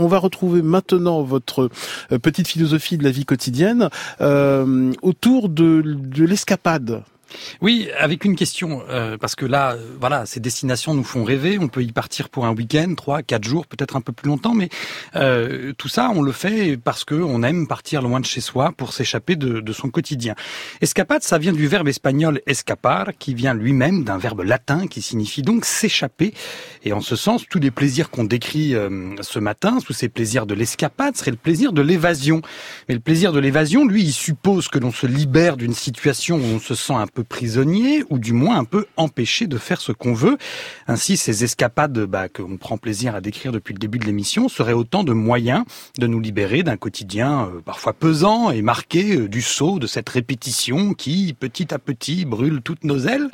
On va retrouver maintenant votre petite philosophie de la vie quotidienne autour de, de l'escapade. Oui, avec une question, euh, parce que là, euh, voilà, ces destinations nous font rêver. On peut y partir pour un week-end, trois, quatre jours, peut-être un peu plus longtemps, mais euh, tout ça, on le fait parce que on aime partir loin de chez soi pour s'échapper de, de, son quotidien. Escapade, ça vient du verbe espagnol escapar, qui vient lui-même d'un verbe latin qui signifie donc s'échapper. Et en ce sens, tous les plaisirs qu'on décrit ce matin, sous ces plaisirs de l'escapade, serait le plaisir de l'évasion. Mais le plaisir de l'évasion, lui, il suppose que l'on se libère d'une situation où on se sent un peu prisonnier ou du moins un peu empêché de faire ce qu'on veut. Ainsi, ces escapades bah, qu'on prend plaisir à décrire depuis le début de l'émission seraient autant de moyens de nous libérer d'un quotidien euh, parfois pesant et marqué euh, du saut de cette répétition qui, petit à petit, brûle toutes nos ailes.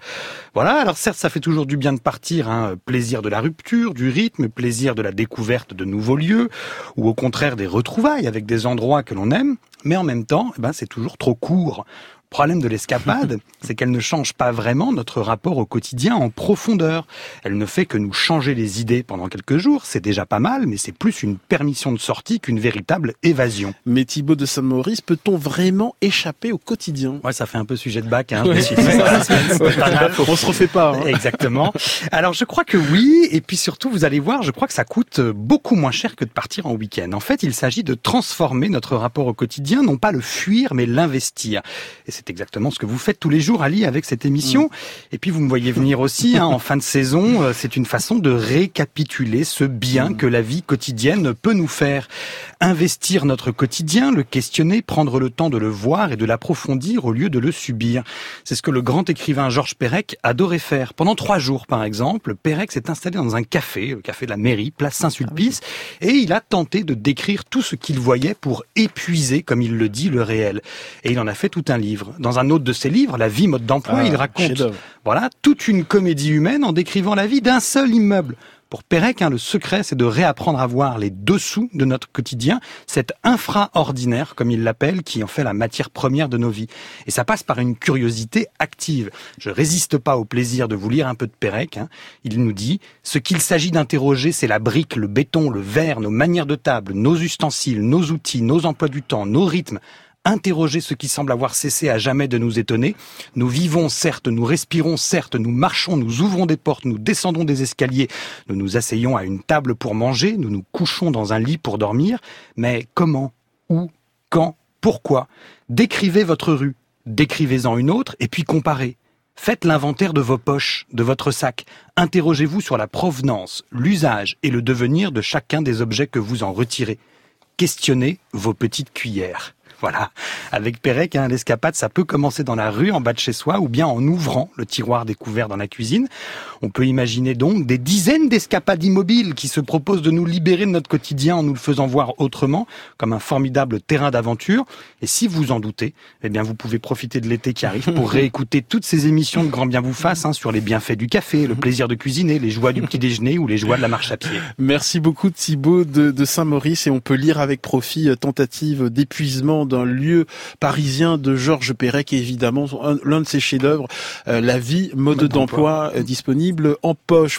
Voilà, alors certes, ça fait toujours du bien de partir, hein, plaisir de la rupture, du rythme, plaisir de la découverte de nouveaux lieux, ou au contraire des retrouvailles avec des endroits que l'on aime, mais en même temps, eh ben, c'est toujours trop court problème de l'escapade, c'est qu'elle ne change pas vraiment notre rapport au quotidien en profondeur. Elle ne fait que nous changer les idées pendant quelques jours, c'est déjà pas mal, mais c'est plus une permission de sortie qu'une véritable évasion. Mais Thibaut de Saint-Maurice, peut-on vraiment échapper au quotidien? Ouais, ça fait un peu sujet de bac. Hein, On se refait pas. Hein. Exactement. Alors je crois que oui, et puis surtout, vous allez voir, je crois que ça coûte beaucoup moins cher que de partir en week-end. En fait, il s'agit de transformer notre rapport au quotidien, non pas le fuir, mais l'investir c'est exactement ce que vous faites tous les jours, Ali, avec cette émission. Mm. Et puis vous me voyez venir aussi, hein, en fin de saison, euh, c'est une façon de récapituler ce bien mm. que la vie quotidienne peut nous faire. Investir notre quotidien, le questionner, prendre le temps de le voir et de l'approfondir au lieu de le subir. C'est ce que le grand écrivain Georges Perec adorait faire. Pendant trois jours, par exemple, Perec s'est installé dans un café, le café de la mairie, place Saint-Sulpice, et il a tenté de décrire tout ce qu'il voyait pour épuiser, comme il le dit, le réel. Et il en a fait tout un livre. Dans un autre de ses livres, La vie mode d'emploi, il ah, raconte voilà toute une comédie humaine en décrivant la vie d'un seul immeuble. Pour Pérec, hein, le secret, c'est de réapprendre à voir les dessous de notre quotidien, cet infraordinaire, comme il l'appelle, qui en fait la matière première de nos vies. Et ça passe par une curiosité active. Je résiste pas au plaisir de vous lire un peu de Pérec. Hein. Il nous dit, ce qu'il s'agit d'interroger, c'est la brique, le béton, le verre, nos manières de table, nos ustensiles, nos outils, nos emplois du temps, nos rythmes, interroger ce qui semble avoir cessé à jamais de nous étonner. Nous vivons, certes, nous respirons, certes, nous marchons, nous ouvrons des portes, nous descendons des escaliers, nous nous asseyons à une table pour manger, nous nous couchons dans un lit pour dormir, mais comment, où, quand, pourquoi? Décrivez votre rue, décrivez-en une autre, et puis comparez. Faites l'inventaire de vos poches, de votre sac. Interrogez-vous sur la provenance, l'usage et le devenir de chacun des objets que vous en retirez. Questionnez vos petites cuillères. Voilà. Avec Pérec, hein, l'escapade, ça peut commencer dans la rue, en bas de chez soi, ou bien en ouvrant le tiroir découvert dans la cuisine. On peut imaginer donc des dizaines d'escapades immobiles qui se proposent de nous libérer de notre quotidien en nous le faisant voir autrement, comme un formidable terrain d'aventure. Et si vous en doutez, eh bien, vous pouvez profiter de l'été qui arrive pour réécouter toutes ces émissions de Grand Bien vous fasse hein, sur les bienfaits du café, le plaisir de cuisiner, les joies du petit déjeuner ou les joies de la marche à pied. Merci beaucoup Thibaut de, de Saint-Maurice et on peut lire avec profit euh, tentative d'épuisement d'un lieu parisien de Georges Perec et évidemment l'un de ses chefs-d'œuvre, euh, La vie, mode d'emploi, euh, disponible en poche.